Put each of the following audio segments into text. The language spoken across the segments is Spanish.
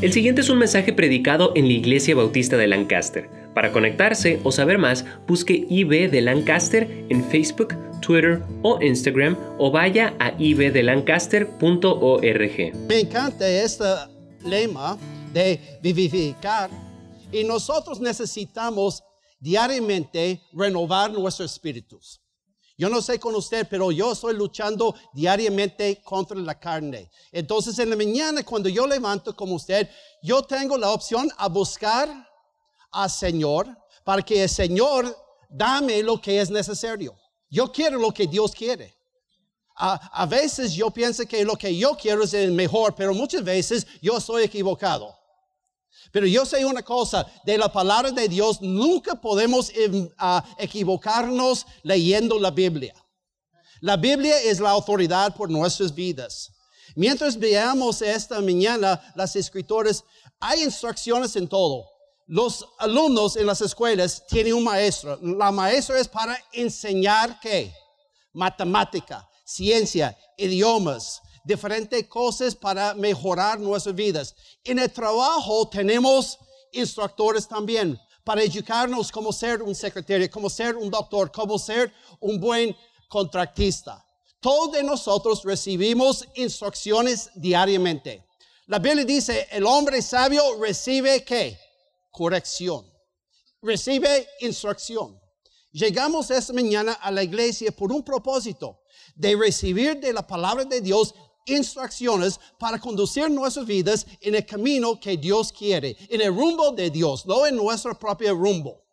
El siguiente es un mensaje predicado en la Iglesia Bautista de Lancaster. Para conectarse o saber más, busque IB de Lancaster en Facebook, Twitter o Instagram o vaya a ibdelancaster.org. Me encanta este lema de vivificar y nosotros necesitamos diariamente renovar nuestros espíritus. Yo no sé con usted, pero yo estoy luchando diariamente contra la carne. Entonces en la mañana cuando yo levanto como usted, yo tengo la opción a buscar al Señor para que el Señor dame lo que es necesario. Yo quiero lo que Dios quiere. A, a, veces yo pienso que lo que yo quiero es el mejor, pero muchas veces yo estoy equivocado. Pero yo sé una cosa, de la palabra de Dios nunca podemos em, equivocarnos leyendo la Biblia. La Biblia es la autoridad por nuestras vidas. Mientras veamos esta mañana las escrituras, hay instrucciones en todo. Los alumnos en las escuelas tienen un maestro. La maestra es para enseñar qué? Matemática, ciencia, idiomas, diferentes cosas para mejorar nuestras vidas. En el trabajo tenemos instructores también para educarnos cómo ser un secretario, cómo ser un doctor, cómo ser un buen contratista. Todos nosotros recibimos instrucciones diariamente. La Biblia dice, el hombre sabio recibe qué? Corrección. Recibe instrucción. Llegamos esta mañana a la iglesia por un propósito de recibir de la palabra de Dios instrucciones para conducir nuestras vidas en el camino que Dios quiere, en el rumbo de Dios, no en nuestro propio rumbo.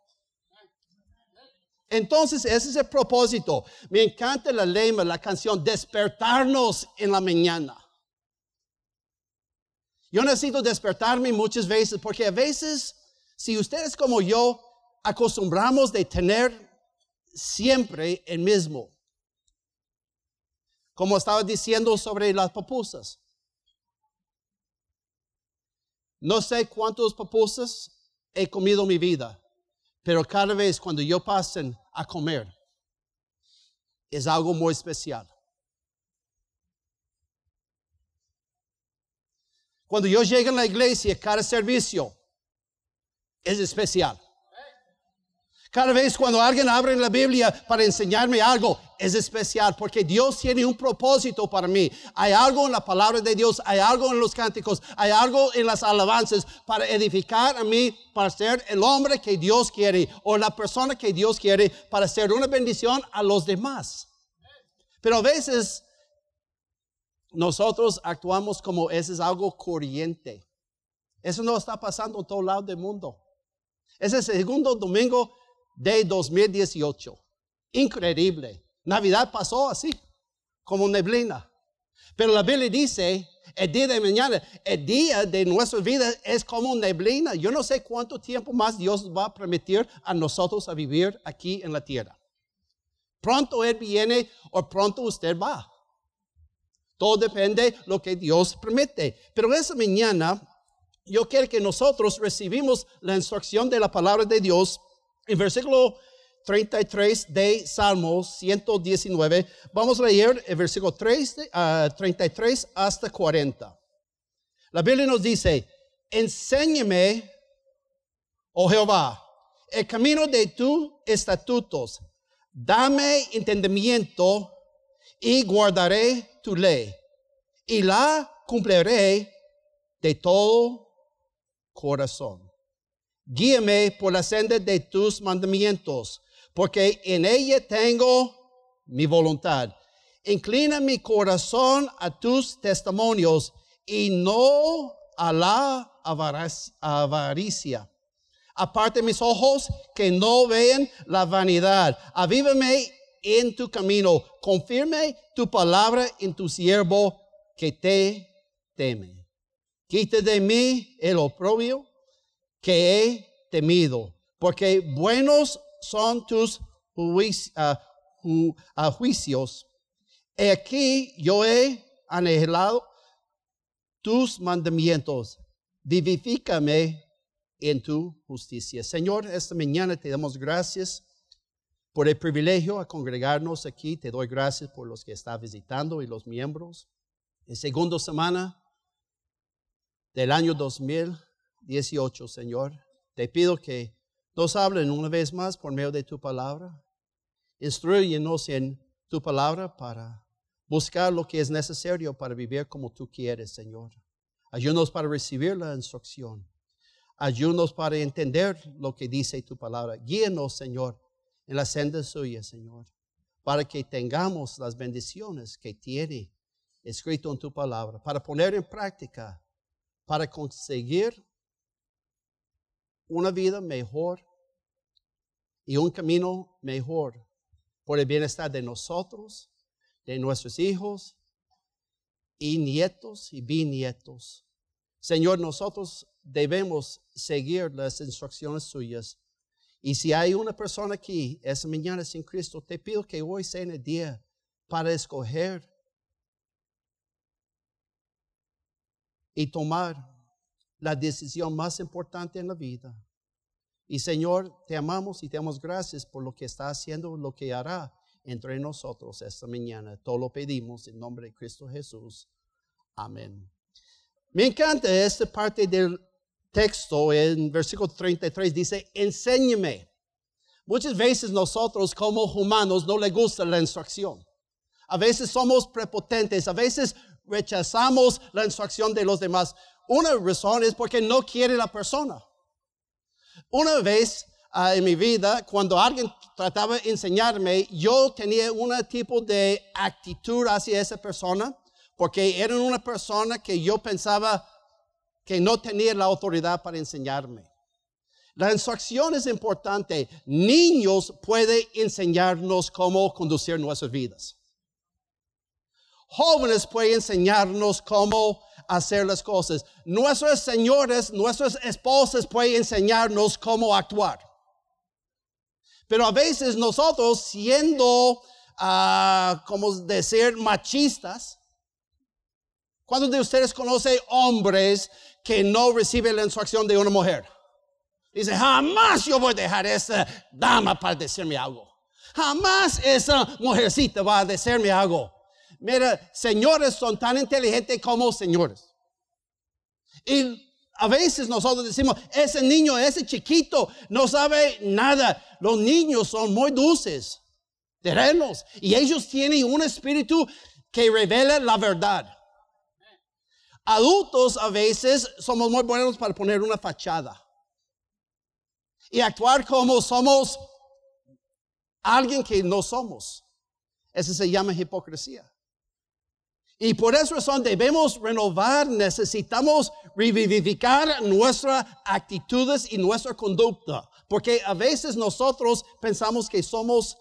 Entonces, ese es el propósito. Me encanta la lema, la canción, despertarnos en la mañana. Yo necesito despertarme muchas veces porque a veces, si ustedes como yo acostumbramos de tener siempre el mismo, como estaba diciendo sobre las papusas. No sé cuántos papusas he comido en mi vida, pero cada vez cuando yo pasen a comer, es algo muy especial. Cuando yo llego a la iglesia, cada servicio es especial. Cada vez cuando alguien abre la Biblia para enseñarme algo, es especial porque Dios tiene un propósito para mí. Hay algo en la palabra de Dios, hay algo en los cánticos, hay algo en las alabanzas para edificar a mí, para ser el hombre que Dios quiere o la persona que Dios quiere para ser una bendición a los demás. Pero a veces nosotros actuamos como ese es algo corriente. Eso no está pasando en todo lado del mundo. Ese segundo domingo de 2018. Increíble. Navidad pasó así, como neblina. Pero la Biblia dice, el día de mañana, el día de nuestra vida es como neblina. Yo no sé cuánto tiempo más Dios va a permitir a nosotros a vivir aquí en la tierra. Pronto Él viene o pronto usted va. Todo depende de lo que Dios permite. Pero esa mañana yo quiero que nosotros recibimos la instrucción de la palabra de Dios en versículo 33 de Salmo 119, vamos a leer el versículo 3, 33 hasta 40. La Biblia nos dice, enséñame, oh Jehová, el camino de tus estatutos, dame entendimiento y guardaré tu ley, y la cumpliré de todo corazón. Guíame por la senda de tus mandamientos, porque en ella tengo mi voluntad. Inclina mi corazón a tus testimonios y no a la avaricia. Aparte mis ojos que no vean la vanidad. Avívame en tu camino. Confirme tu palabra en tu siervo que te teme. Quita de mí el oprobio que he temido, porque buenos son tus ah, ah, juicios. He aquí yo he anhelado tus mandamientos. Vivifícame en tu justicia. Señor, esta mañana te damos gracias por el privilegio de congregarnos aquí. Te doy gracias por los que están visitando y los miembros. En segunda semana del año 2018, Señor. Te pido que nos hablen una vez más por medio de tu palabra. Instruyenos en tu palabra para buscar lo que es necesario para vivir como tú quieres, Señor. Ayúdanos para recibir la instrucción. Ayúdanos para entender lo que dice tu palabra. Guíenos, Señor, en la senda suya, Señor, para que tengamos las bendiciones que tiene escrito en tu palabra, para poner en práctica, para conseguir una vida mejor y un camino mejor por el bienestar de nosotros, de nuestros hijos y nietos y bisnietos. Señor, nosotros debemos seguir las instrucciones suyas. Y si hay una persona aquí esa mañana sin Cristo, te pido que hoy sea el día para escoger y tomar la decisión más importante en la vida. Y Señor, te amamos y te damos gracias por lo que está haciendo, lo que hará entre nosotros esta mañana. Todo lo pedimos en nombre de Cristo Jesús. Amén. Me encanta esta parte del texto en versículo 33. Dice, enséñeme. Muchas veces nosotros como humanos no le gusta la instrucción. A veces somos prepotentes, a veces rechazamos la instrucción de los demás. Una razón es porque no quiere la persona. Una vez Ah, en mi vida, cuando alguien trataba de enseñarme, yo tenía un tipo de actitud hacia esa persona, porque era una persona que yo pensaba que no tenía la autoridad para enseñarme. La instrucción es importante. Niños pueden enseñarnos cómo conducir nuestras vidas. Jóvenes pueden enseñarnos cómo hacer las cosas. Nuestros señores, nuestras esposas pueden enseñarnos cómo actuar. Pero a veces nosotros siendo, uh, como decir, machistas, ¿cuántos de ustedes conocen hombres que no reciben la instrucción de una mujer? Dice, jamás yo voy a dejar a esa dama para decirme algo. Jamás esa mujercita va a decirme algo. Mira, señores son tan inteligentes como señores. Y a veces nosotros decimos, ese niño, ese chiquito, no sabe nada. Los niños son muy dulces, terrenos, y ellos tienen un espíritu que revela la verdad. Adultos a veces somos muy buenos para poner una fachada y actuar como somos alguien que no somos. Eso se llama hipocresía. Y por esa razón debemos renovar, necesitamos revivificar nuestras actitudes y nuestra conducta, porque a veces nosotros pensamos que somos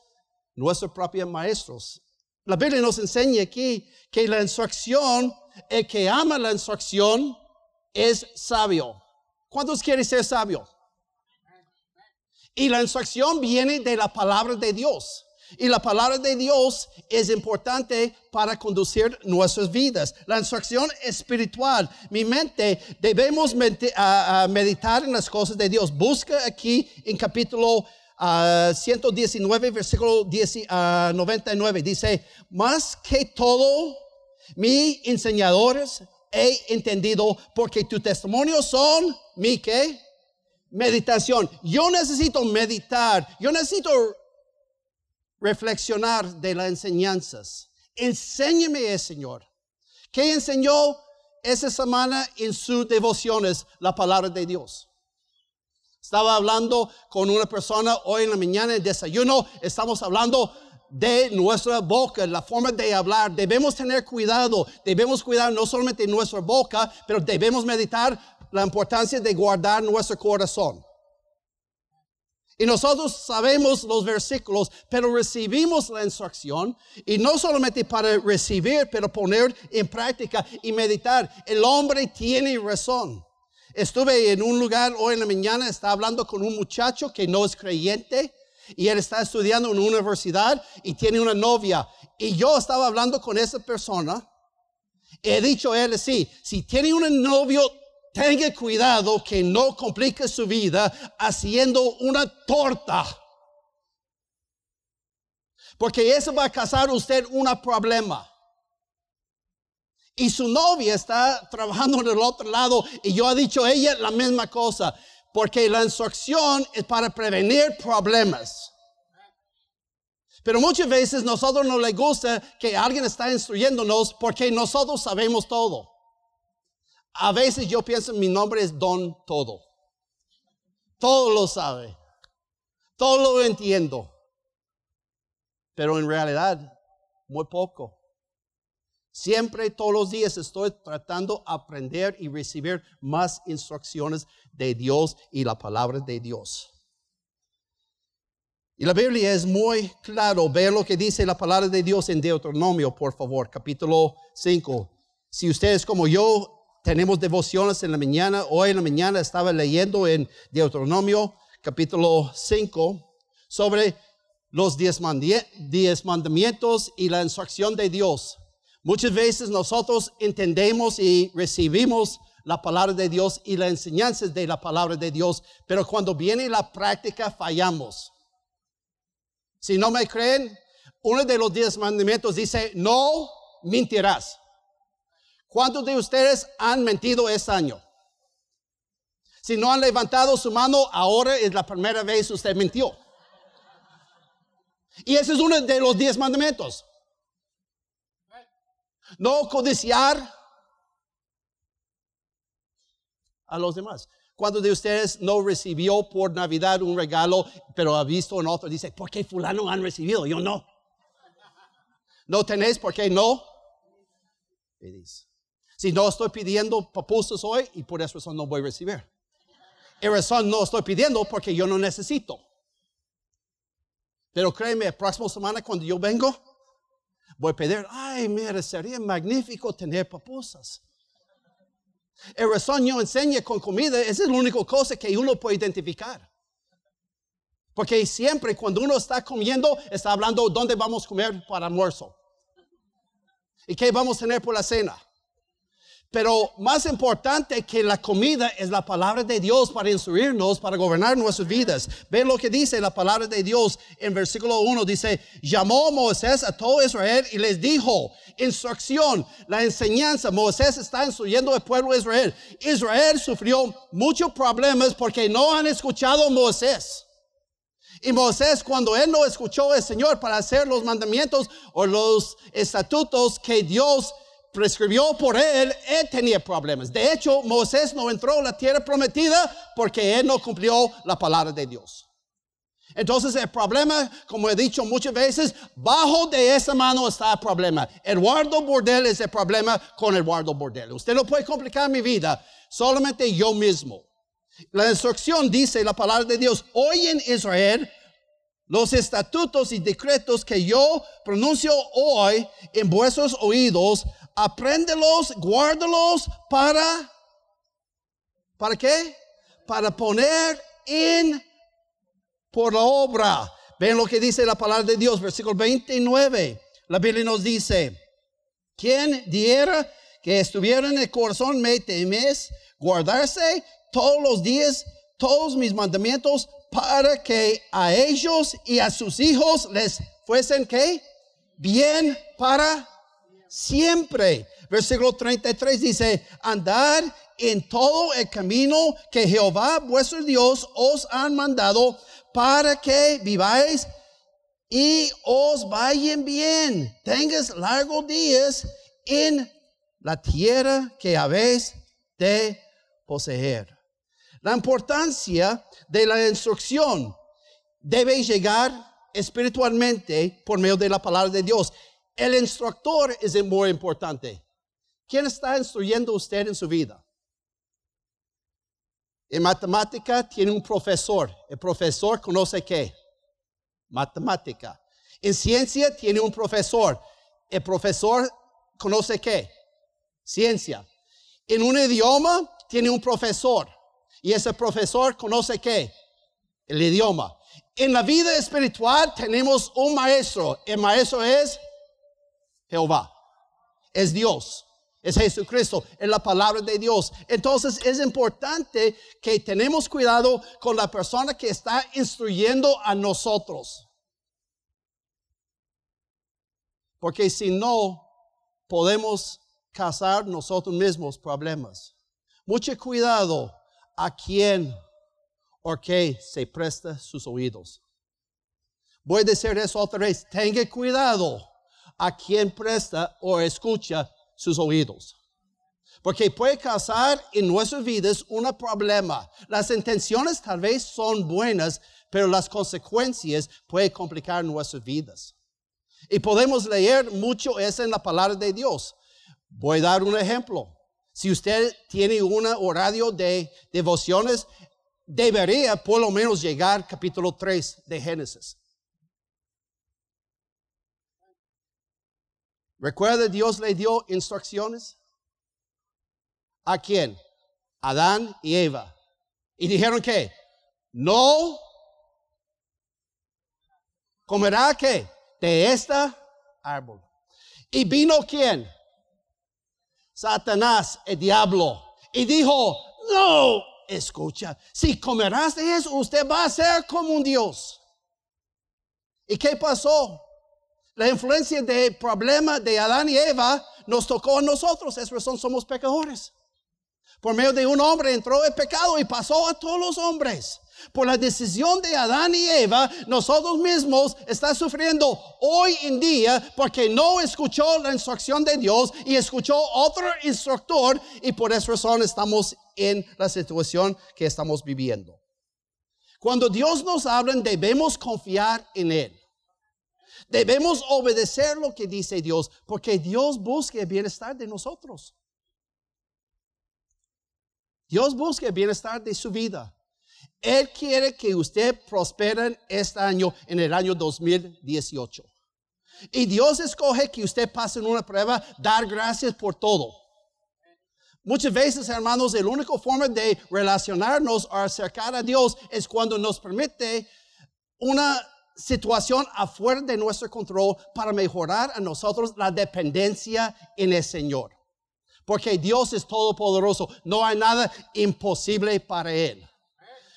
nuestros propios maestros. La Biblia nos enseña aquí que la instrucción, el que ama la instrucción, es sabio. ¿Cuántos quieren ser sabio? Y la instrucción viene de la palabra de Dios. Y la palabra de Dios es importante para conducir nuestras vidas. La instrucción espiritual. Mi mente, debemos meditar en las cosas de Dios. Busca aquí en capítulo 119, versículo 99. Dice, más que todo, mis enseñadores he entendido porque tus testimonios son mi qué? Meditación. Yo necesito meditar. Yo necesito reflexionar de las enseñanzas. Enséñeme, Señor. ¿Qué enseñó esa semana en sus devociones la palabra de Dios? Estaba hablando con una persona hoy en la mañana en desayuno. Estamos hablando de nuestra boca, la forma de hablar. Debemos tener cuidado. Debemos cuidar no solamente nuestra boca, pero debemos meditar la importancia de guardar nuestro corazón. Y nosotros sabemos los versículos, pero recibimos la instrucción y no solamente para recibir, pero poner en práctica y meditar. El hombre tiene razón. Estuve en un lugar hoy en la mañana, estaba hablando con un muchacho que no es creyente y él está estudiando en una universidad y tiene una novia. Y yo estaba hablando con esa persona. He dicho a él, sí, si tiene un novio tenga cuidado que no complique su vida haciendo una torta. Porque eso va a causar usted un problema. Y su novia está trabajando en el otro lado y yo ha dicho ella la misma cosa, porque la instrucción es para prevenir problemas. Pero muchas veces nosotros no le gusta que alguien está instruyéndonos porque nosotros sabemos todo. A veces yo pienso mi nombre es Don Todo. Todo lo sabe. Todo lo entiendo. Pero en realidad, muy poco. Siempre, todos los días estoy tratando de aprender y recibir más instrucciones de Dios y la palabra de Dios. Y la Biblia es muy claro. Vean lo que dice la palabra de Dios en Deuteronomio, por favor, capítulo 5. Si ustedes como yo tenemos devociones en la mañana, hoy en la mañana estaba leyendo en Deuteronomio, capítulo 5, sobre los diez mandamientos y la instrucción de Dios. Muchas veces nosotros entendemos y recibimos la palabra de Dios y las enseñanzas de la palabra de Dios, pero cuando viene la práctica fallamos. Si no me creen, uno de los diez mandamientos dice, no mentirás. ¿Cuántos de ustedes han mentido este año? Si no han levantado su mano, ahora es la primera vez que usted mintió. Y ese es uno de los diez mandamientos. No codiciar a los demás. Cuando de ustedes no recibió por Navidad un regalo, pero ha visto en otro, dice, ¿por qué fulano han recibido? Yo no. ¿No tenéis por qué no? Si no estoy pidiendo papusas hoy y por razón no voy a recibir. Y razón no estoy pidiendo porque yo no necesito. Pero créeme, la próxima semana cuando yo vengo, voy a pedir, ay, mira, sería magnífico tener papusas. El razón yo enseño con comida, esa es la única cosa que uno puede identificar. Porque siempre cuando uno está comiendo, está hablando dónde vamos a comer para almuerzo. Y qué vamos a tener por la cena. Pero más importante que la comida es la palabra de Dios para instruirnos, para gobernar nuestras vidas. Ven lo que dice la palabra de Dios en versículo 1. Dice, llamó Moisés a todo Israel y les dijo, instrucción, la enseñanza. Moisés está instruyendo al pueblo de Israel. Israel sufrió muchos problemas porque no han escuchado a Moisés. Y Moisés, cuando él no escuchó al Señor para hacer los mandamientos o los estatutos que Dios prescribió por él, él tenía problemas. De hecho, Moisés no entró a la tierra prometida porque él no cumplió la palabra de Dios. Entonces el problema, como he dicho muchas veces, bajo de esa mano está el problema. Eduardo Bordel es el problema con Eduardo Bordel. Usted no puede complicar mi vida, solamente yo mismo. La instrucción dice la palabra de Dios, hoy en Israel los estatutos y decretos que yo pronuncio hoy en vuestros oídos apréndelos, guárdalos para, ¿para qué? Para poner en por la obra. Ven lo que dice la palabra de Dios, versículo 29. La Biblia nos dice, ¿quién diera que estuviera en el corazón me temes guardarse todos los días todos mis mandamientos para que a ellos y a sus hijos les fuesen que bien para siempre. Versículo 33 dice, andar en todo el camino que Jehová vuestro Dios os ha mandado para que viváis y os vayan bien. Tengas largos días en la tierra que habéis de poseer. La importancia de la instrucción debe llegar espiritualmente por medio de la palabra de Dios. El instructor es muy importante. ¿Quién está instruyendo usted en su vida? En matemática tiene un profesor. El profesor conoce qué? Matemática. En ciencia tiene un profesor. El profesor conoce qué? Ciencia. En un idioma tiene un profesor. Y ese profesor conoce qué? El idioma. En la vida espiritual tenemos un maestro. El maestro es Jehová. Es Dios. Es Jesucristo. Es la palabra de Dios. Entonces es importante que tenemos cuidado con la persona que está instruyendo a nosotros. Porque si no, podemos causar nosotros mismos problemas. Mucho cuidado a quien o que se presta sus oídos. Voy a decir eso otra vez. Tenga cuidado a quien presta o escucha sus oídos. Porque puede causar en nuestras vidas un problema. Las intenciones tal vez son buenas, pero las consecuencias pueden complicar nuestras vidas. Y podemos leer mucho eso en la palabra de Dios. Voy a dar un ejemplo. Si usted tiene una horario de devociones, debería por lo menos llegar capítulo 3 de Génesis. ¿Recuerda Dios le dio instrucciones? ¿A quién? Adán y Eva. Y dijeron que no comerá que de esta árbol. Y vino quién? Satanás, el diablo. Y dijo, no, escucha, si comerás de eso, usted va a ser como un Dios. ¿Y qué pasó? La influencia del problema de Adán y Eva nos tocó a nosotros, es razón somos pecadores. Por medio de un hombre entró el pecado y pasó a todos los hombres. Por la decisión de Adán y Eva, nosotros mismos estamos sufriendo hoy en día porque no escuchó la instrucción de Dios y escuchó otro instructor y por esa razón estamos en la situación que estamos viviendo. Cuando Dios nos habla, debemos confiar en Él. Debemos obedecer lo que dice Dios, porque Dios busca el bienestar de nosotros. Dios busca el bienestar de su vida. Él quiere que usted prospere este año, en el año 2018. Y Dios escoge que usted pase en una prueba, dar gracias por todo. Muchas veces, hermanos, la única forma de relacionarnos o acercar a Dios es cuando nos permite una situación afuera de nuestro control para mejorar a nosotros la dependencia en el Señor. Porque Dios es todopoderoso, no hay nada imposible para Él.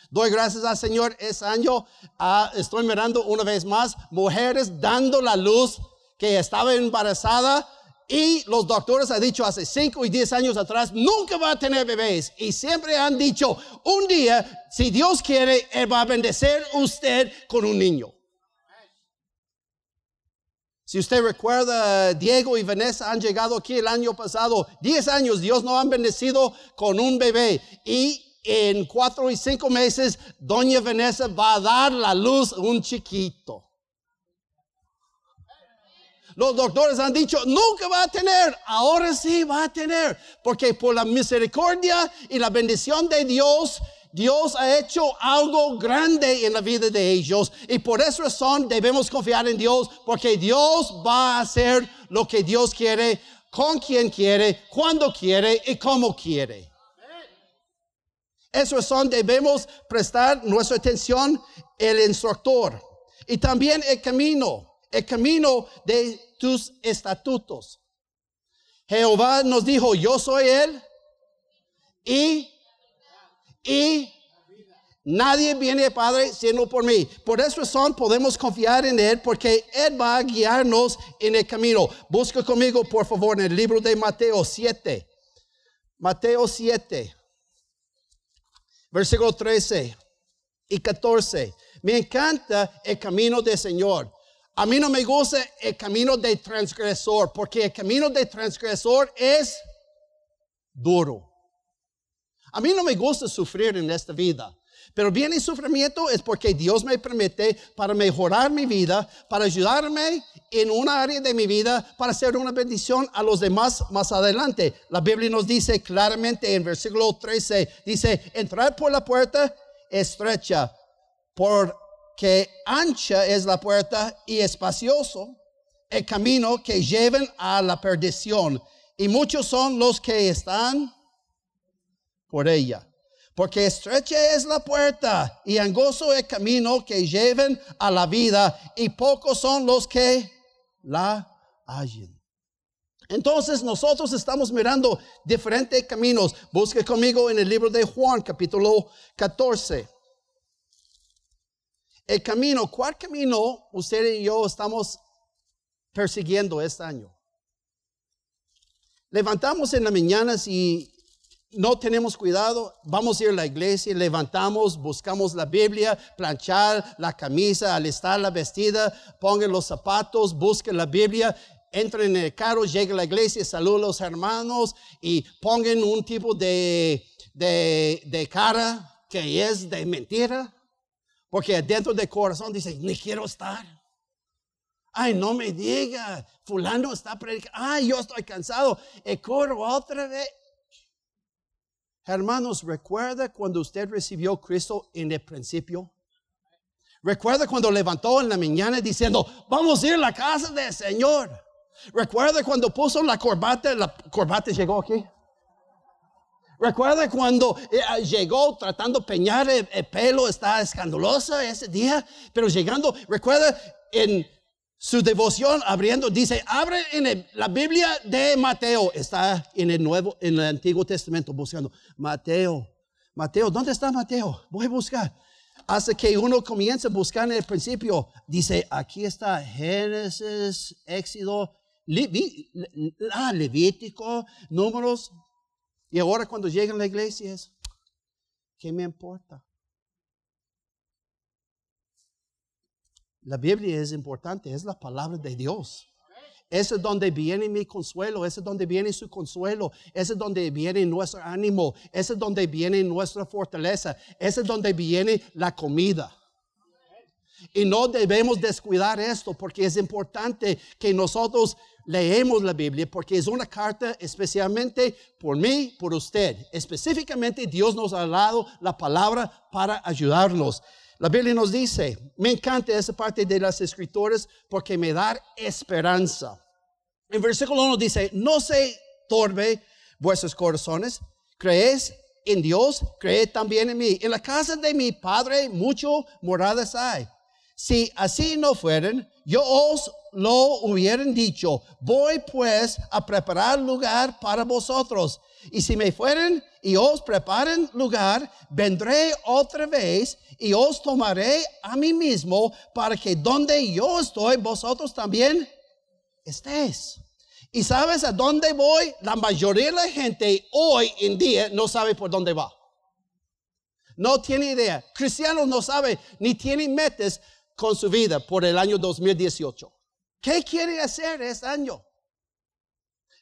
Doy gracias al Señor. Ese año ah, estoy mirando una vez más mujeres dando la luz que estaba embarazada y los doctores han dicho hace 5 y 10 años atrás, nunca va a tener bebés. Y siempre han dicho, un día, si Dios quiere, Él va a bendecir usted con un niño. Si usted recuerda, Diego y Vanessa han llegado aquí el año pasado, 10 años, Dios no han bendecido con un bebé. Y en cuatro y cinco meses, doña Vanessa va a dar la luz un chiquito. Los doctores han dicho, nunca va a tener, ahora sí va a tener, porque por la misericordia y la bendición de Dios, Dios ha hecho algo grande en la vida de ellos y por esa razón debemos confiar en Dios porque Dios va a hacer lo que Dios quiere, con quien quiere, cuando quiere y como quiere. Esa razón debemos prestar nuestra atención el instructor y también el camino, el camino de tus estatutos. Jehová nos dijo, yo soy Él y y nadie viene al Padre sino por mí. Por esa razón podemos confiar en Él porque Él va a guiarnos en el camino. Busca conmigo, por favor, en el libro de Mateo 7. Mateo 7, versículo 13 y 14. Me encanta el camino del Señor. A mí no me gusta el camino del transgresor, porque el camino del transgresor es duro. A mí no me gusta sufrir en esta vida. Pero bien el sufrimiento es porque Dios me permite para mejorar mi vida, para ayudarme en una área de mi vida, para ser una bendición a los demás más adelante. La Biblia nos dice claramente en versículo 13, dice, entrar por la puerta estrecha, porque ancha es la puerta y espacioso el camino que lleven a la perdición. Y muchos son los que están por ella. Porque estrecha es la puerta y angosto el camino que lleven a la vida y pocos son los que la hallen. Entonces nosotros estamos mirando diferentes caminos. Busque conmigo en el libro de Juan capítulo 14. El camino, ¿cuál camino usted y yo estamos persiguiendo este año? levantamos en la mañana si no tenemos cuidado, vamos a ir a la iglesia, levantamos, buscamos la Biblia, planchar la camisa, alistar la vestida, pongan los zapatos, busquen la Biblia, entren en el carro, lleguen a la iglesia, saluden a los hermanos y pongan un tipo de, de, de cara que es de mentira, porque dentro del corazón dice, ni quiero estar. Ay, no me diga, fulano está predicando. Ay, yo estoy cansado. Y corro otra vez. Hermanos, recuerda cuando usted recibió a Cristo en el principio. Recuerda cuando levantó en la mañana diciendo, vamos a ir a la casa del Señor. Recuerda cuando puso la corbata, la corbata llegó aquí. Recuerda cuando eh, llegó tratando de peñar el, el, pelo, está escandalosa ese día, pero llegando, recuerda en su devoción abriendo, dice, abre en la Biblia de Mateo, está en el Nuevo, en el Antiguo Testamento buscando, Mateo, Mateo, ¿dónde está Mateo? Voy a buscar. Hasta que uno comienza a buscar en el principio, dice, aquí está Génesis, Éxodo, ah, Levítico, números. Y ahora cuando llega a la iglesia es, ¿qué me importa? La Biblia es importante, es la palabra de Dios. Es donde viene mi consuelo, es donde viene su consuelo, es donde viene nuestro ánimo, es donde viene nuestra fortaleza, es donde viene la comida. Y no debemos descuidar esto porque es importante que nosotros leemos la Biblia porque es una carta especialmente por mí, por usted. Específicamente Dios nos ha dado la palabra para ayudarnos. La Biblia nos dice, me encanta esa parte de las escrituras porque me da esperanza. En versículo 1 dice, no se torbe vuestros corazones, creéis en Dios, creed también en mí. En la casa de mi Padre mucho moradas hay. Si así no fueran, yo os lo hubieran dicho, voy pues a preparar lugar para vosotros. Y si me fueren y os preparen lugar, vendré otra vez y os tomaré a mí mismo para que donde yo estoy, vosotros también estéis. ¿Y sabes a dónde voy? La mayoría de la gente hoy en día no sabe por dónde va. No tiene idea. Cristianos no saben ni tienen metas con su vida por el año 2018. ¿Qué quiere hacer este año?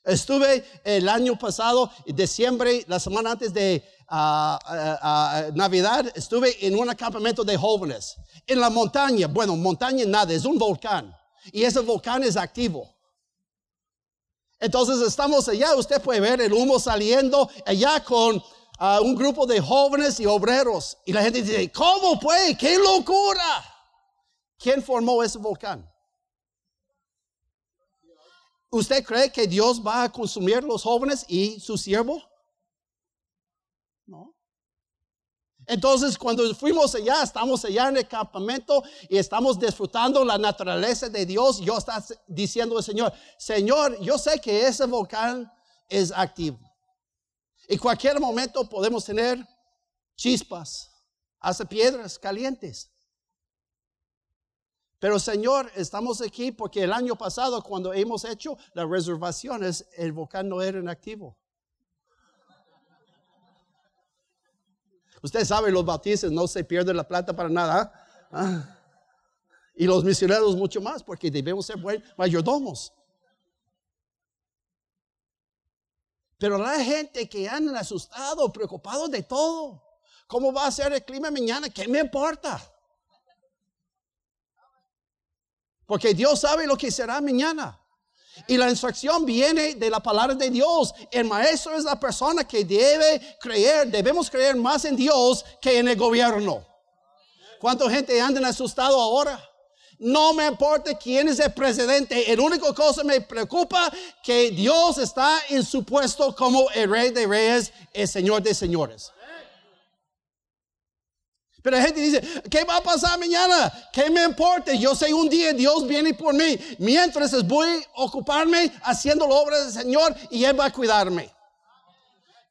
Estuve el año pasado, diciembre, la semana antes de ah, ah, ah, Navidad, estuve en un campamento de jóvenes. En la montaña, bueno, montaña nada, es un volcán. Y ese volcán es activo. Entonces estamos allá, usted puede ver el humo saliendo allá con un grupo de jóvenes y obreros. Y la gente dice, ¿cómo puede? ¡Qué locura! ¿Quién formó ese volcán? ¿Usted cree que Dios va a consumir los jóvenes y su siervo? No. Entonces, cuando fuimos allá, estamos allá en el campamento y estamos disfrutando la naturaleza de Dios. Yo estaba diciendo al Señor, Señor, yo sé que ese volcán es activo. En cualquier momento podemos tener chispas, hace piedras calientes. Pero Señor, estamos aquí porque el año pasado cuando hemos hecho las reservaciones, el volcán no era en activo. Usted sabe, los bautistas no se pierde la plata para nada. ¿ah? Y los misioneros mucho más, porque debemos ser buenos mayordomos. Pero la gente que anda asustado, preocupado de todo. ¿Cómo va a ser el clima mañana? ¿Qué me importa? Porque Dios sabe lo que será mañana. Y la instrucción viene de la palabra de Dios. El maestro es la persona que debe creer, debemos creer más en Dios que en el gobierno. ¿Cuánta gente anda asustado ahora? No me importa quién es el presidente. El único cosa me preocupa que Dios está en su puesto como el rey de reyes, el señor de señores. Pero la gente dice, ¿qué va a pasar mañana? ¿Qué me importa? Yo sé un día Dios viene por mí. Mientras voy a ocuparme haciendo la obra del Señor y Él va a cuidarme.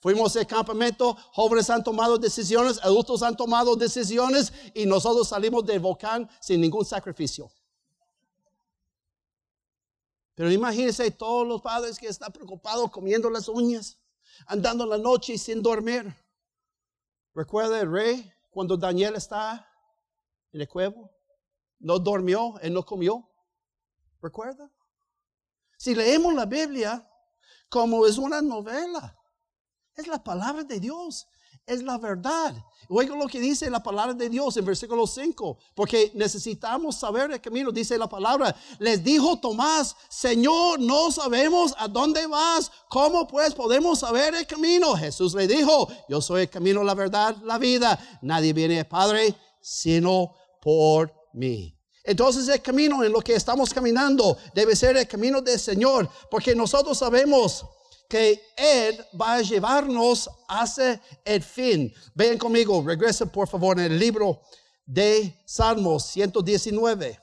Fuimos al campamento, jóvenes han tomado decisiones, adultos han tomado decisiones y nosotros salimos del volcán sin ningún sacrificio. Pero imagínense todos los padres que están preocupados comiendo las uñas, andando la noche sin dormir. ¿Recuerda el rey cuando Daniel está en el cuevo? No durmió, él no comió. ¿Recuerda? Si leemos la Biblia como es una novela, es la palabra de Dios es la verdad. Oiga lo que dice la palabra de Dios en versículo 5, porque necesitamos saber el camino, dice la palabra. Les dijo Tomás, Señor, no sabemos a dónde vas, ¿cómo pues podemos saber el camino? Jesús le dijo, yo soy el camino, la verdad, la vida. Nadie viene al Padre sino por mí. Entonces el camino en lo que estamos caminando debe ser el camino del Señor, porque nosotros sabemos que Él va a llevarnos hacia el fin. Ven conmigo, regresen por favor en el libro de Salmos 119.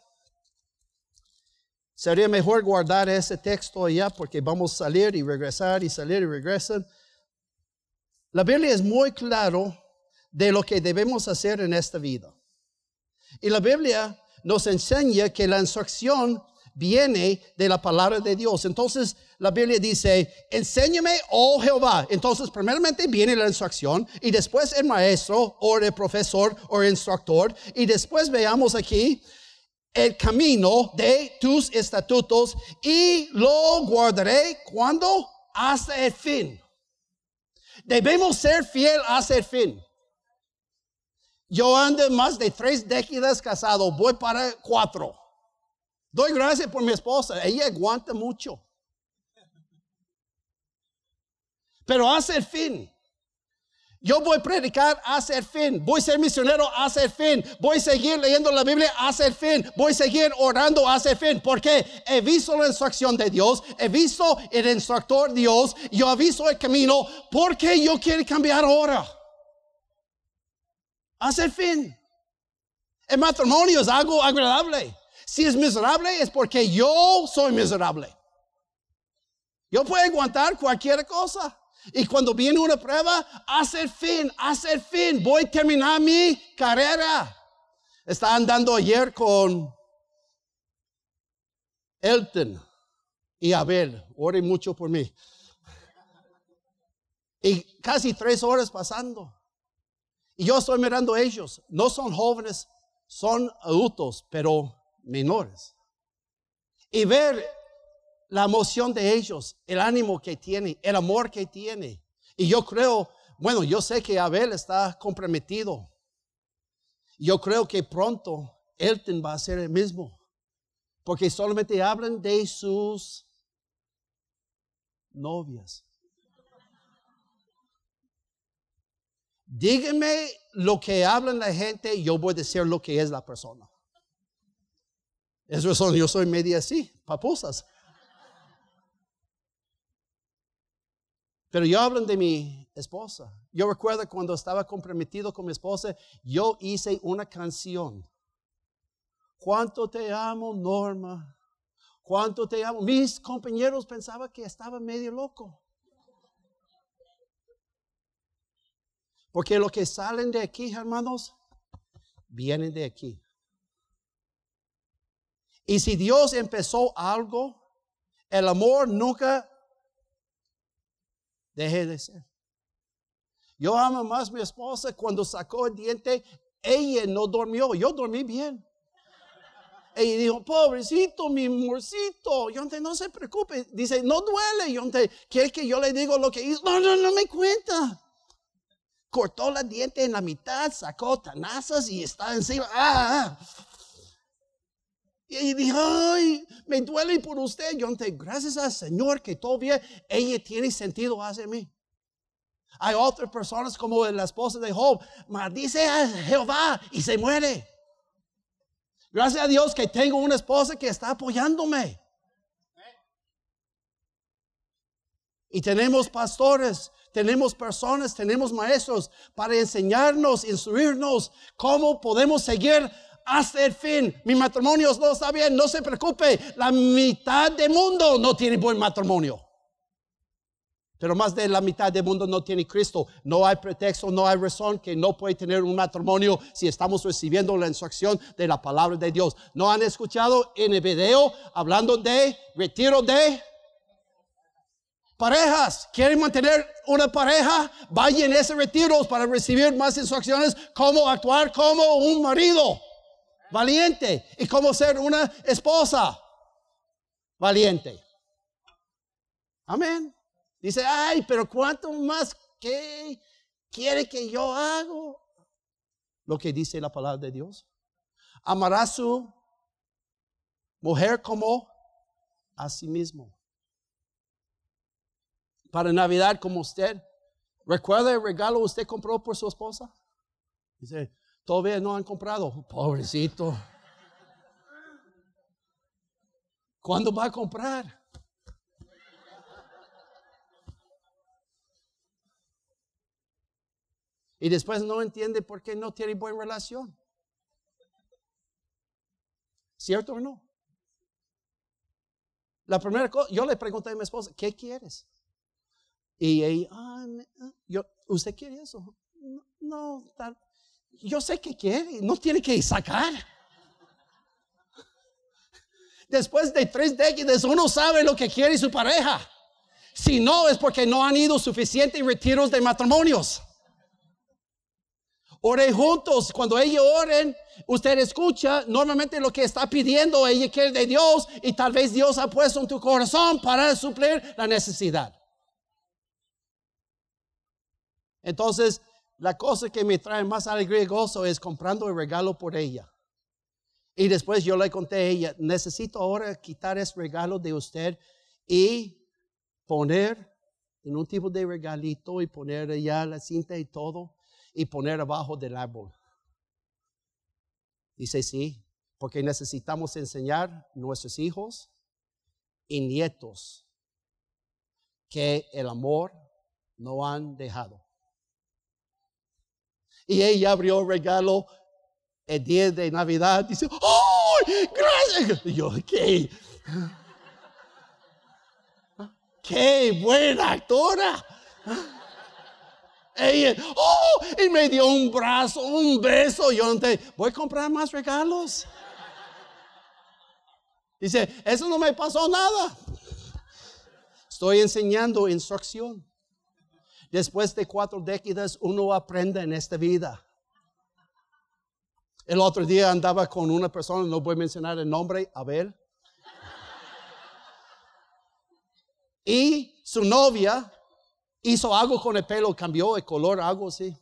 Sería mejor guardar ese texto allá porque vamos a salir y regresar y salir y regresar. La Biblia es muy claro de lo que debemos hacer en esta vida. Y la Biblia nos enseña que la instrucción viene de la palabra de Dios. Entonces la Biblia dice, enséñame, oh Jehová. Entonces primeramente viene la instrucción y después el maestro o el profesor o el instructor. Y después veamos aquí el camino de tus estatutos y lo guardaré cuando hasta el fin. Debemos ser fiel hasta el fin. Yo ando más de tres décadas casado, voy para cuatro. Doy gracias por mi esposa, ella aguanta mucho. Pero hace el fin. Yo voy a predicar hace el fin. Voy a ser misionero hace el fin. Voy a seguir leyendo la Biblia hace el fin. Voy a seguir orando hace el fin. Porque he visto la instrucción de Dios. He visto el instructor Dios. Yo he visto el camino. Porque yo quiero cambiar ahora. Hace el fin. El matrimonio es algo agradable. Si es miserable es porque yo soy miserable. Yo puedo aguantar cualquier cosa. Y cuando viene una prueba, hace el fin, hace el fin. Voy a terminar mi carrera. Estaba andando ayer con Elton y Abel. Oren mucho por mí. Y casi tres horas pasando. Y yo estoy mirando a ellos. No son jóvenes, son adultos, pero menores. Y ver la emoción de ellos, el ánimo que tiene, el amor que tiene. Y yo creo, bueno, yo sé que Abel está comprometido. Yo creo que pronto Elton va a ser el mismo. Porque solamente hablan de sus novias. Díganme lo que hablan la gente, yo voy a decir lo que es la persona. Eso son, yo soy media así, papusas. Pero yo hablo de mi esposa. Yo recuerdo cuando estaba comprometido con mi esposa, yo hice una canción. ¿Cuánto te amo, Norma? ¿Cuánto te amo? Mis compañeros pensaban que estaba medio loco. Porque lo que salen de aquí, hermanos, vienen de aquí. Y si Dios empezó algo, el amor nunca deje de ser. Yo amo más a mi esposa cuando sacó el diente, ella no durmió, yo dormí bien. Ella dijo, pobrecito, mi amorcito, yo no se preocupe. Dice, no duele. Yo te, ¿Quiere que yo le diga lo que hizo? No, no, no me cuenta. Cortó la diente en la mitad, sacó tanazas y está encima. ¡Ah! ah. Y dije, ay, me duele por usted. Yo te gracias al Señor que todavía ella tiene sentido hacia mí. Hay otras personas como la esposa de Job, maldice a Jehová y se muere. Gracias a Dios que tengo una esposa que está apoyándome. Y tenemos pastores, tenemos personas, tenemos maestros para enseñarnos, instruirnos cómo podemos seguir hasta el fin. Mi matrimonio no está bien, no se preocupe. La mitad del mundo no tiene buen matrimonio. Pero más de la mitad del mundo no tiene Cristo. No hay pretexto, no hay razón que no puede tener un matrimonio si estamos recibiendo la instrucción de la palabra de Dios. ¿No han escuchado en el video hablando de retiro de parejas? ¿Quieren mantener una pareja? Vayan a ese retiro para recibir más instrucciones cómo actuar como un marido valiente y cómo ser una esposa valiente. Amén. Dice, ay, pero ¿cuánto más que quiere que yo hago? Lo que dice la palabra de Dios. Amará su mujer como a sí mismo. Para Navidad como usted. ¿Recuerda el regalo que usted compró por su esposa? Dice, todavía no han comprado. Pobrecito. ¿Cuándo va a comprar? Y después no entiende por qué no tiene buena relación. ¿Cierto o no? La primera cosa, yo le pregunté a mi esposa, ¿qué quieres? Y ella, ah, ah, yo, ¿usted quiere eso? No, tal. Yo sé que quiere, no tiene que sacar. Después de tres décadas, uno sabe lo que quiere su pareja. Si no, es porque no han ido suficientes retiros de matrimonios. Ore juntos. Cuando ellos oren, usted escucha normalmente lo que está pidiendo, ella quiere de Dios y tal vez Dios ha puesto en tu corazón para suplir la necesidad. Entonces, la cosa que me trae más alegría y gozo es comprando el regalo por ella. Y después yo le conté a ella, necesito ahora quitar ese regalo de usted y poner en un tipo de regalito y poner ya la cinta y todo y poner abajo del árbol. Dice, sí, porque necesitamos enseñar a nuestros hijos y nietos que el amor no han dejado. Y ella abrió el regalo el día de Navidad. Dice, ¡oh, gracias! Y yo, ¿qué? ¡Qué buena actora! Ella, oh, y me dio un brazo, un beso. Yo te voy a comprar más regalos. Dice, eso no me pasó nada. Estoy enseñando instrucción. Después de cuatro décadas, uno aprende en esta vida. El otro día andaba con una persona, no voy a mencionar el nombre, Abel. Y su novia hizo algo con el pelo, cambió el color, algo así.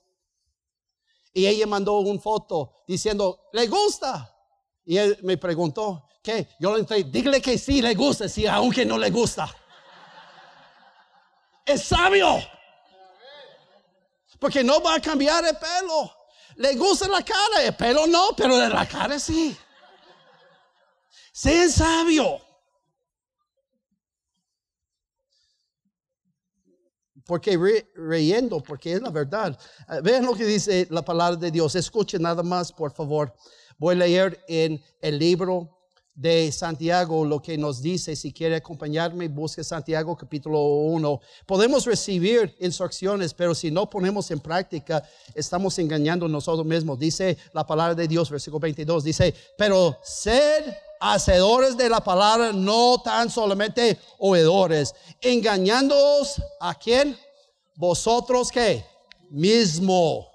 Y ella mandó una foto diciendo, ¿le gusta? Y él me preguntó, ¿qué? Yo le dije, dígale que sí le gusta, sí, aunque no le gusta. es sabio. Porque no va a cambiar el pelo. Le gusta la cara, el pelo no, pero de la cara sí. Sea sabio. porque reyendo, porque es la verdad. Eh, vean lo que dice la palabra de Dios. Escuchen nada más, por favor. Voy a leer en el libro de Santiago lo que nos dice. Si quiere acompañarme, busque Santiago capítulo 1. Podemos recibir instrucciones, pero si no ponemos en práctica, estamos engañando nosotros mismos. Dice la palabra de Dios, versículo 22, dice, pero sed hacedores de la palabra, no tan solamente oidores, engañándoos a quién? Vosotros que mismo.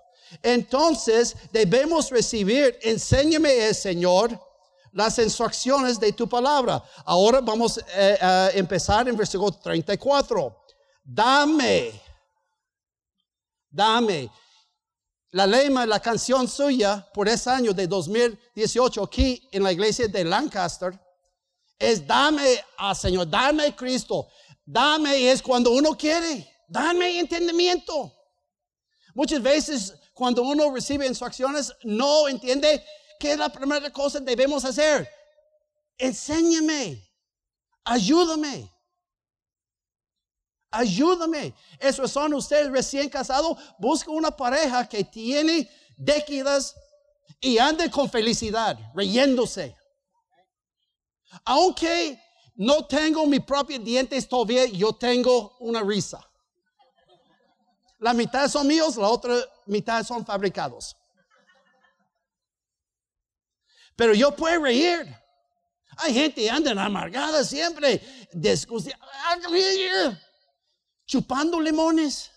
Entonces debemos recibir, enséñame el Señor, las instrucciones de tu palabra. Ahora vamos eh, a empezar en versículo 34. Dame, dame la lema, la canción suya por ese año de 2018 aquí en la iglesia de Lancaster es dame a Señor, dame Cristo. Dame es cuando uno quiere, dame entendimiento. Muchas veces cuando uno recibe instrucciones no entiende qué es la primera cosa que debemos hacer. Enséñame, ayúdame. Ayúdame. Eso son ustedes recién casados. Busca una pareja que tiene décadas y ande con felicidad, reyéndose. Aunque no tengo mis propios dientes todavía, yo tengo una risa. La mitad son míos, la otra mitad son fabricados. Pero yo puedo reír. Hay gente anda amargada siempre, chupando limones,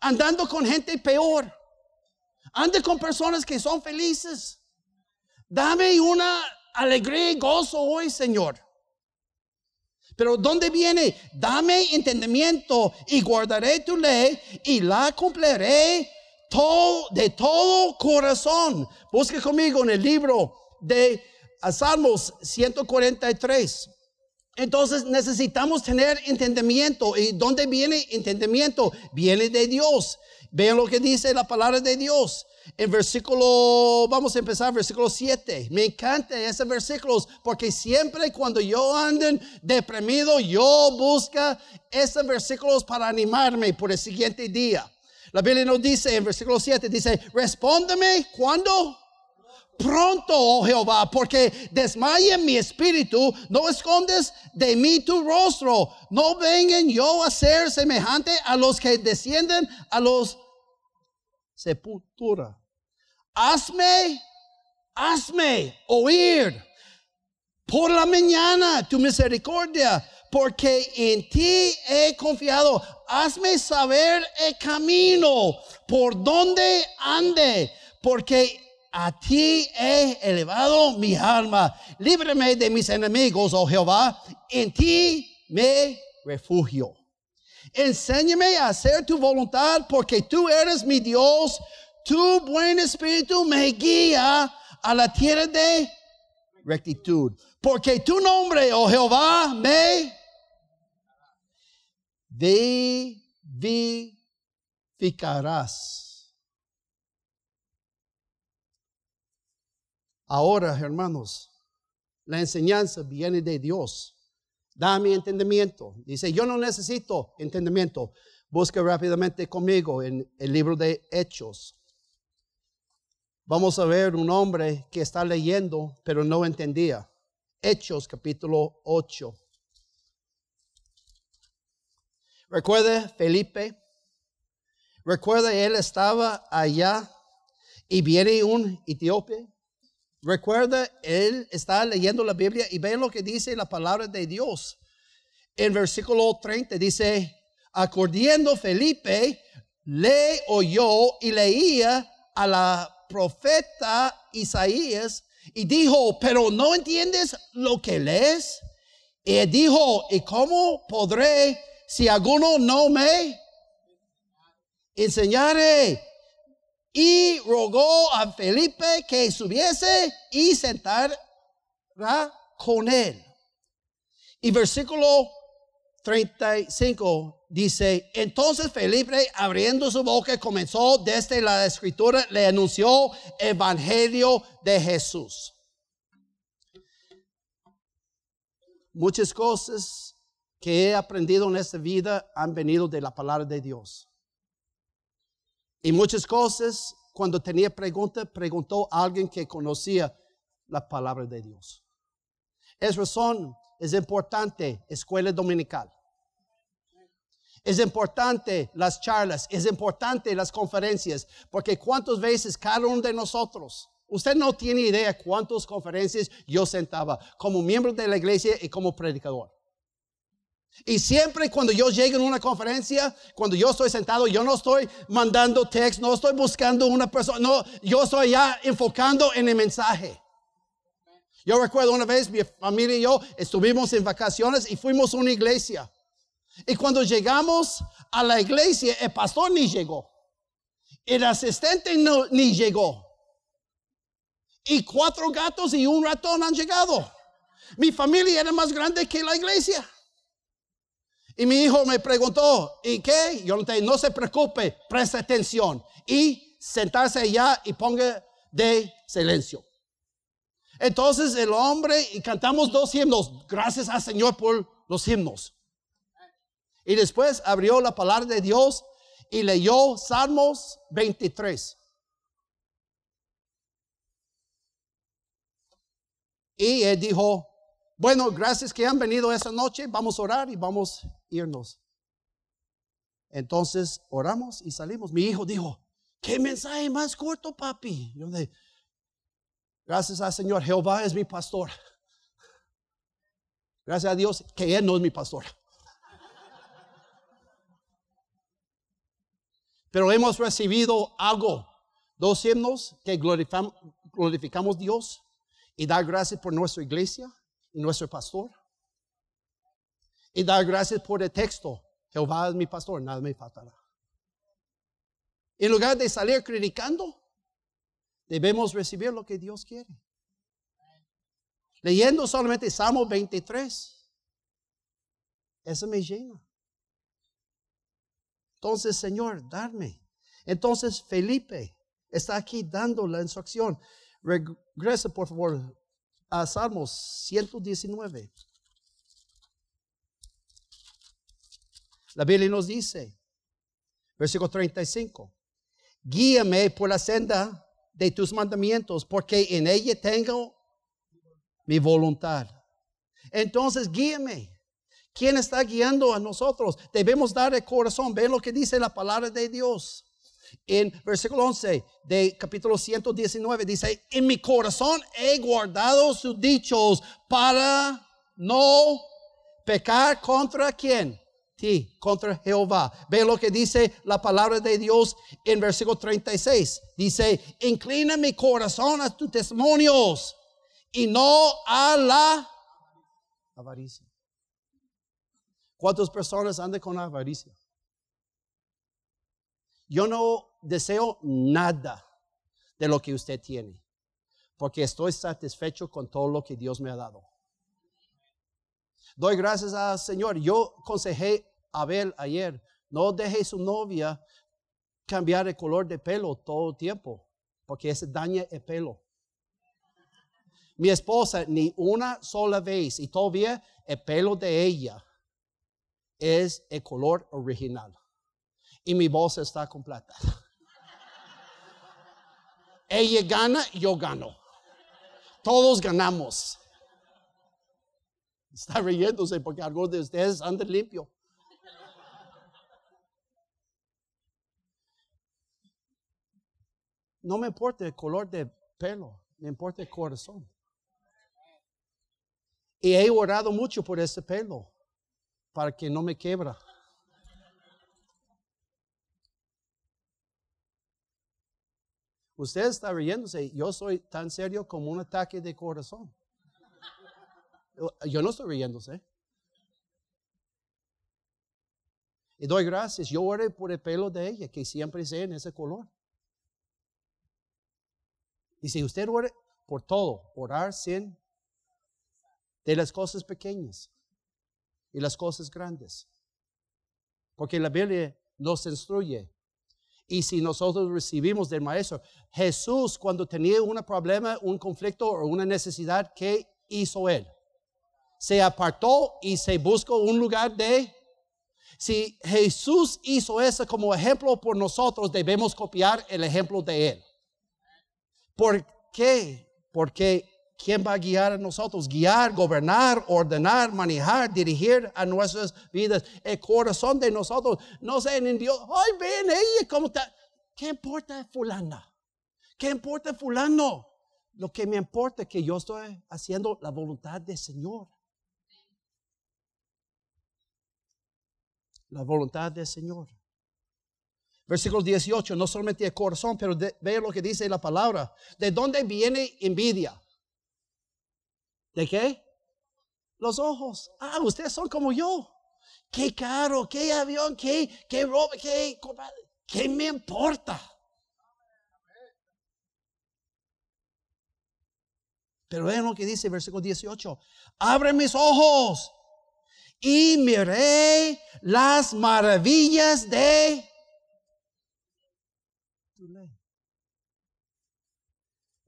andando con gente peor, ande con personas que son felices. Dame una alegría y gozo hoy, Señor. Pero ¿dónde viene? Dame entendimiento y guardaré tu ley y la cumpliré de todo corazón. Busque conmigo en el libro de Salmos 143. Entonces necesitamos tener entendimiento. ¿Y dónde viene entendimiento? Viene de Dios. Vean lo que dice la palabra de Dios en versículo, vamos a empezar, versículo 7. Me encanta esos versículos porque siempre cuando yo ando deprimido, yo busco esos versículos para animarme por el siguiente día. La Biblia nos dice en versículo 7, dice, respóndeme cuando pronto, oh Jehová, porque desmaye mi espíritu, no escondes de mí tu rostro, no vengan yo a ser semejante a los que descienden a los sepultura. Hazme, hazme oír por la mañana tu misericordia, porque en ti he confiado. Hazme saber el camino por donde ande, porque a ti he elevado mi alma. Líbreme de mis enemigos, oh Jehová, en ti me refugio. Enséñame a hacer tu voluntad porque tú eres mi Dios. Tu buen espíritu me guía a la tierra de rectitud. Porque tu nombre, oh Jehová, me vivificarás. Ahora, hermanos, la enseñanza viene de Dios mi entendimiento. Dice, yo no necesito entendimiento. Busca rápidamente conmigo en el libro de Hechos. Vamos a ver un hombre que está leyendo, pero no entendía. Hechos capítulo 8. Recuerda Felipe. Recuerda, él estaba allá y viene un etíope Recuerda, él está leyendo la Biblia y ve lo que dice la palabra de Dios. En versículo 30 dice, acordiendo Felipe, le oyó y leía a la profeta Isaías y dijo, pero no entiendes lo que lees. Y dijo, ¿y cómo podré si alguno no me enseñare? y rogó a Felipe que subiese y sentara con él. Y versículo 35 dice, entonces Felipe abriendo su boca comenzó desde la escritura, le anunció evangelio de Jesús. Muchas cosas que he aprendido en esta vida han venido de la palabra de Dios. Y muchas cosas, cuando tenía preguntas, preguntó a alguien que conocía la palabra de Dios. Es razón, es importante escuela dominical. Es importante las charlas, es importante las conferencias, porque cuántas veces cada uno de nosotros, usted no tiene idea cuántas conferencias yo sentaba como miembro de la iglesia y como predicador. Y siempre cuando yo llego en una conferencia, cuando yo estoy sentado, yo no estoy mandando text, no estoy buscando una persona, no, yo estoy ya enfocando en el mensaje. Yo recuerdo una vez mi familia y yo estuvimos en vacaciones y fuimos a una iglesia. Y cuando llegamos a la iglesia, el pastor ni llegó. El asistente no, ni llegó. Y cuatro gatos y un ratón han llegado. Mi familia era más grande que la iglesia. Y mi hijo me preguntó, ¿y qué? Yo no, no se preocupe, preste atención y sentarse allá y ponga de silencio. Entonces el hombre y cantamos dos himnos, gracias al Señor por los himnos. Y después abrió la palabra de Dios y leyó Salmos 23. Y él dijo, bueno, gracias que han venido esta noche. Vamos a orar y vamos a irnos. Entonces oramos y salimos. Mi hijo dijo, ¿qué mensaje más corto, papi? Yo gracias al Señor, Jehová es mi pastor. Gracias a Dios que Él no es mi pastor. Pero hemos recibido algo, dos himnos que glorificamos, glorificamos Dios y dar gracias por nuestra iglesia nuestro pastor. Y dar gracias por el texto. Jehová es mi pastor, nada me faltará. En lugar de salir criticando, debemos recibir lo que Dios quiere. Leyendo solamente Salmo 23, eso me llena. Entonces, Señor, darme. Entonces, Felipe está aquí dando la instrucción. Regresa, por favor, a Salmos 119. La Biblia nos dice, versículo 35, guíame por la senda de tus mandamientos, porque en ella tengo mi voluntad. Entonces, guíame. ¿Quién está guiando a nosotros? Debemos dar el corazón. Ven lo que dice la palabra de Dios. En versículo 11 de capítulo 119 dice, en mi corazón he guardado sus dichos para no pecar contra quién? Ti, contra Jehová. Ve lo que dice la palabra de Dios en versículo 36. Dice, inclina mi corazón a tus testimonios y no a la avaricia. ¿Cuántas personas andan con avaricia? Yo no deseo nada de lo que usted tiene, porque estoy satisfecho con todo lo que Dios me ha dado. Doy gracias al Señor. Yo aconsejé a Abel ayer, no deje su novia cambiar el color de pelo todo el tiempo, porque eso daña el pelo. Mi esposa ni una sola vez, y todavía el pelo de ella es el color original. Y mi voz está completa. ella gana, yo gano. Todos ganamos. Está riéndose porque algunos de ustedes andan limpio. No me importa el color de pelo, me importa el corazón. Y he orado mucho por ese pelo, para que no me quebra. Usted está riéndose, yo soy tan serio como un ataque de corazón. Yo no estoy riéndose. Y doy gracias. Yo oré por el pelo de ella, que siempre sea en ese color. Y si usted ore por todo, orar sin de las cosas pequeñas y las cosas grandes. Porque la Biblia nos instruye. Y si nosotros recibimos del Maestro, Jesús cuando tenía un problema, un conflicto o una necesidad, ¿qué hizo él? Se apartó y se buscó un lugar de... Si Jesús hizo eso como ejemplo por nosotros, debemos copiar el ejemplo de él. ¿Por qué? Porque ¿quién va a guiar a nosotros? Guiar, gobernar, ordenar, manejar, dirigir a nuestras vidas. El corazón de nosotros no sé en Dios. Ay, ven ella, ¿cómo está? ¿Qué importa fulana? ¿Qué importa fulano? Lo que me importa es que yo estoy haciendo la voluntad del Señor. La voluntad del Señor. Versículo 18, no solamente el corazón, pero ve lo que dice la palabra. ¿De dónde viene envidia? ¿De qué? Los ojos. Ah, ustedes son como yo. Qué caro, qué avión, qué, qué ropa, qué, qué me importa. Pero vean lo que dice versículo 18. Abre mis ojos y miré las maravillas de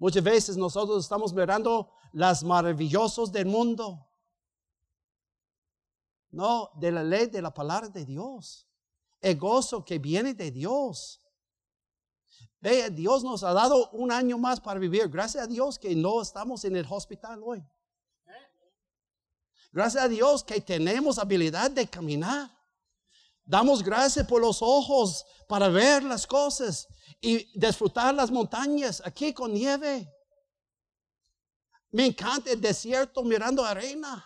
Muchas veces nosotros estamos mirando las maravillosos del mundo. No, de la ley de la palabra de Dios. El gozo que viene de Dios. Ve, Dios nos ha dado un año más para vivir. Gracias a Dios que no estamos en el hospital hoy. Gracias a Dios que tenemos habilidad de caminar. Damos gracias por los ojos para ver las cosas y disfrutar las montañas aquí con nieve. Me encanta el desierto mirando arena.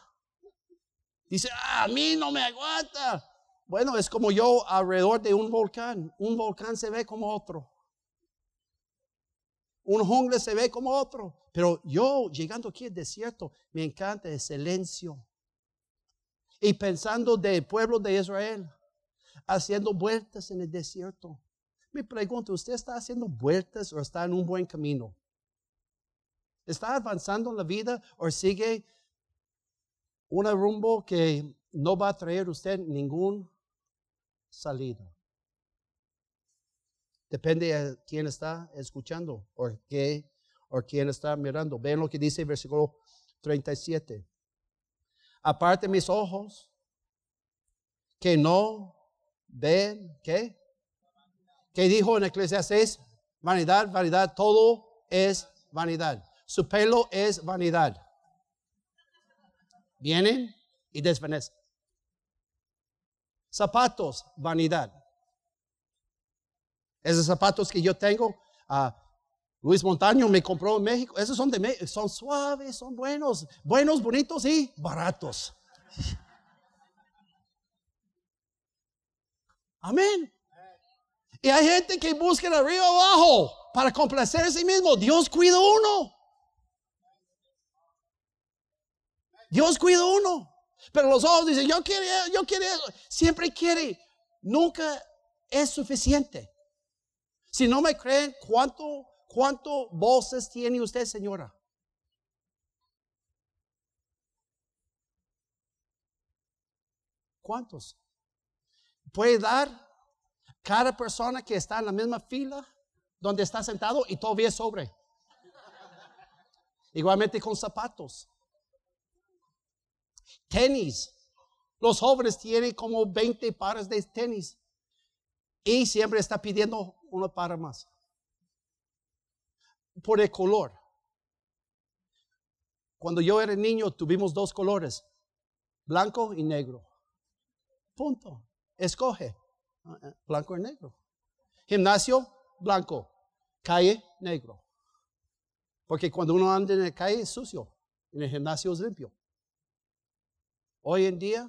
Dice, a mí no me aguanta. Bueno, es como yo alrededor de un volcán. Un volcán se ve como otro. Un jungle se ve como otro. Pero yo llegando aquí al desierto, me encanta el silencio. Y pensando del pueblo de Israel, haciendo vueltas en el desierto. Me pregunto, ¿usted está haciendo vueltas o está en un buen camino? ¿Está avanzando en la vida o sigue un rumbo que no va a traer usted ningún salida? Depende de quién está escuchando o qué o quién está mirando. Ven lo que dice el versículo 37. Aparte mis ojos que no ven, ¿qué? ¿Qué dijo en Eclesiastes? Vanidad, vanidad, todo es vanidad. Su pelo es vanidad. Vienen y desvanecen. Zapatos, vanidad. Esos zapatos que yo tengo, uh, Luis Montaño me compró en México. Esos son de son suaves, son buenos, buenos, bonitos y baratos. Amén. Y hay gente que busca de arriba abajo para complacer a sí mismo. Dios cuida uno. Dios cuida uno. Pero los ojos dicen, yo quiero, yo quiero Siempre quiere. Nunca es suficiente. Si no me creen, ¿cuánto, cuánto voces tiene usted, señora? ¿Cuántos? Puede dar cada persona que está en la misma fila donde está sentado y todavía sobre. Igualmente con zapatos. Tenis. Los jóvenes tienen como 20 pares de tenis. Y siempre está pidiendo uno para más. Por el color. Cuando yo era niño tuvimos dos colores, blanco y negro. Punto. Escoge. Blanco y negro. Gimnasio, blanco. Calle, negro. Porque cuando uno anda en la calle es sucio. En el gimnasio es limpio. Hoy en día,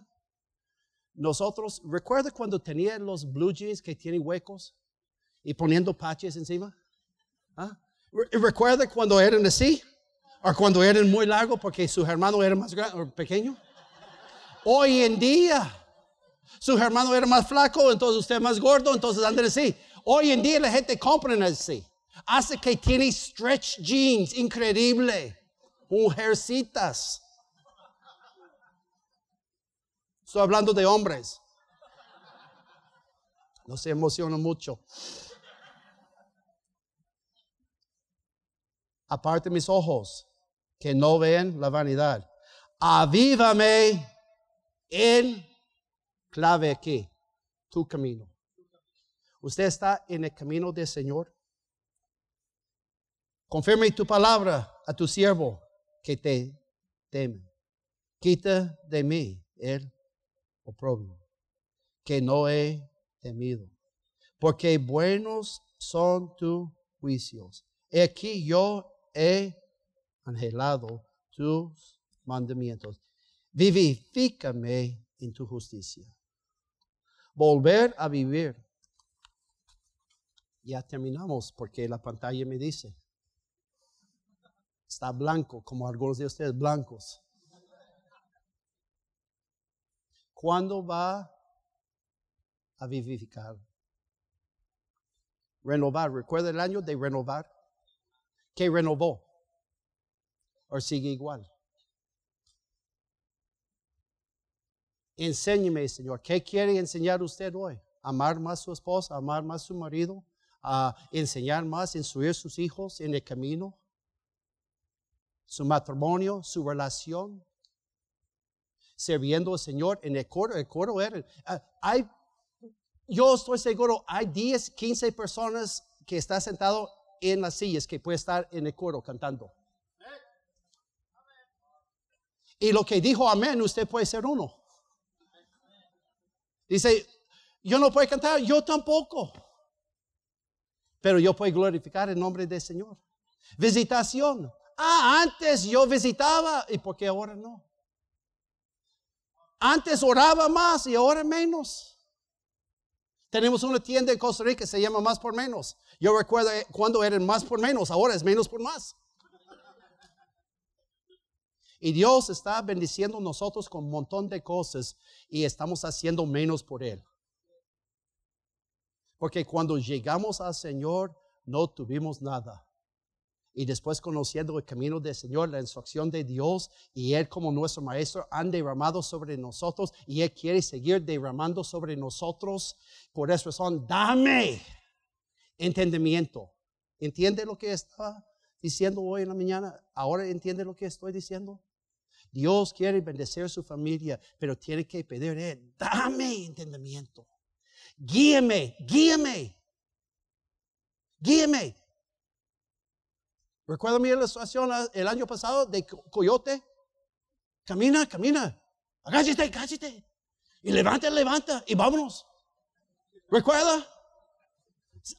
nosotros, ¿recuerda cuando tenían los blue jeans que tienen huecos y poniendo patches encima? ¿Ah? ¿Recuerda cuando eran así? ¿O cuando eran muy largos porque su hermano era más grande o pequeño? Hoy en día, su hermano era más flaco, entonces usted más gordo, entonces anden así. Hoy en día la gente compra así. Hace que tiene stretch jeans, increíble. Mujercitas. Estoy hablando de hombres. No se emociona mucho. Aparte mis ojos, que no ven la vanidad. Avívame en clave aquí, tu camino. Usted está en el camino del Señor. Confirme tu palabra a tu siervo que te teme. Quita de mí el oprobio, que no he temido, porque buenos son tus juicios. He aquí yo he anhelado tus mandamientos. Vivifícame en tu justicia. Volver a vivir. Ya terminamos porque la pantalla me dice. Está blanco, como algunos de ustedes blancos. ¿Cuándo va a vivificar? Renovar. ¿Recuerda el año de renovar? ¿Qué renovó? ¿O sigue igual? Enséñeme, Señor, ¿qué quiere enseñar usted hoy? Amar más a su esposa, amar más a su marido, a enseñar más, instruir sus hijos en el camino, su matrimonio, su relación sirviendo al Señor en el coro. El coro era, ah, hay, yo estoy seguro, hay 10, 15 personas que están sentados en las sillas que puede estar en el coro cantando. Y lo que dijo amén, usted puede ser uno. Dice, Yo no puedo cantar, yo tampoco. Pero yo puedo glorificar el nombre del Señor. Visitación. Ah, antes yo visitaba y por qué ahora no. Antes oraba más y ahora menos. Tenemos una tienda en Costa Rica que se llama Más por Menos. Yo recuerdo cuando eran más por menos, ahora es menos por más. Y Dios está bendiciendo nosotros con un montón de cosas y estamos haciendo menos por Él. Porque cuando llegamos al Señor no tuvimos nada. Y después conociendo el camino del Señor, la instrucción de Dios y Él como nuestro Maestro han derramado sobre nosotros y Él quiere seguir derramando sobre nosotros. Por esa razón, dame entendimiento. ¿Entiende lo que estaba diciendo hoy en la mañana? ¿Ahora entiende lo que estoy diciendo? Dios quiere bendecir a su familia, pero tiene que pedir, dame entendimiento. Guíame, guíame. Guíame. Recuerdo mi situación el año pasado de coyote. Camina, camina. Agáchate, agáchate. Y levanta, levanta. Y vámonos. ¿Recuerda?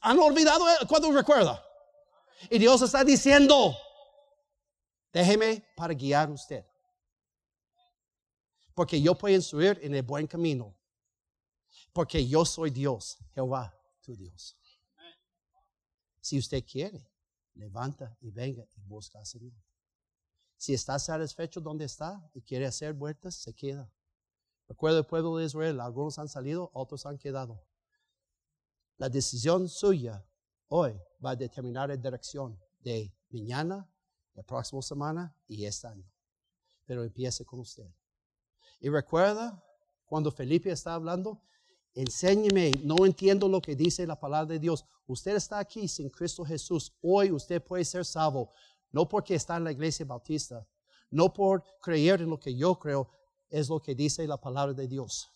¿Han olvidado cuando recuerda? Y Dios está diciendo, déjeme para guiar usted porque yo puedo instruir en el buen camino, porque yo soy Dios, Jehová, tu Dios. Si usted quiere, levanta y venga y busca al Señor. Si está satisfecho donde está y quiere hacer vueltas, se queda. Recuerda el pueblo de Israel, algunos han salido, otros han quedado. La decisión suya hoy va a determinar la dirección de mañana, la próxima semana y este año. Pero empiece con usted. Y recuerda, cuando Felipe está hablando, enséñeme, no entiendo lo que dice la palabra de Dios. Usted está aquí sin Cristo Jesús. Hoy usted puede ser salvo, no porque está en la iglesia bautista, no por creer en lo que yo creo, es lo que dice la palabra de Dios.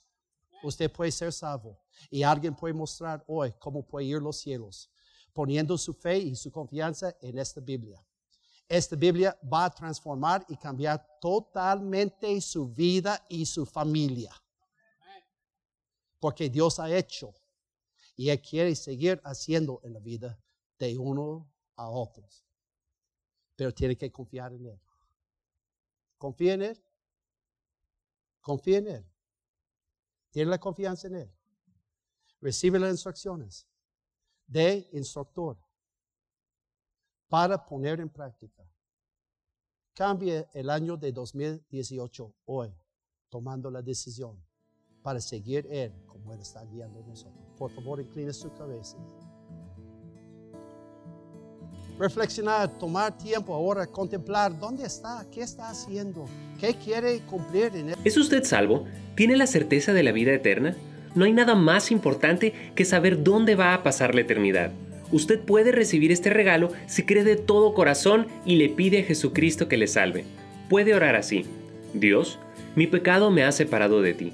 Usted puede ser salvo y alguien puede mostrar hoy cómo puede ir los cielos, poniendo su fe y su confianza en esta Biblia esta Biblia va a transformar y cambiar totalmente su vida y su familia. Porque Dios ha hecho y Él quiere seguir haciendo en la vida de uno a otros. Pero tiene que confiar en Él. Confía en Él. Confía en Él. Tiene la confianza en Él. Recibe las instrucciones de instructor para poner en práctica. Cambie el año de 2018 hoy, tomando la decisión para seguir Él como Él está guiando a nosotros. Por favor, incline su cabeza. Reflexionar, tomar tiempo ahora, contemplar dónde está, qué está haciendo, qué quiere cumplir en Él. ¿Es usted salvo? ¿Tiene la certeza de la vida eterna? No hay nada más importante que saber dónde va a pasar la eternidad. Usted puede recibir este regalo si cree de todo corazón y le pide a Jesucristo que le salve. Puede orar así. Dios, mi pecado me ha separado de ti,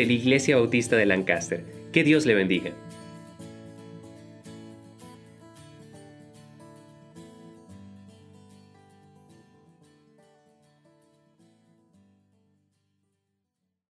de la Iglesia Bautista de Lancaster. Que Dios le bendiga.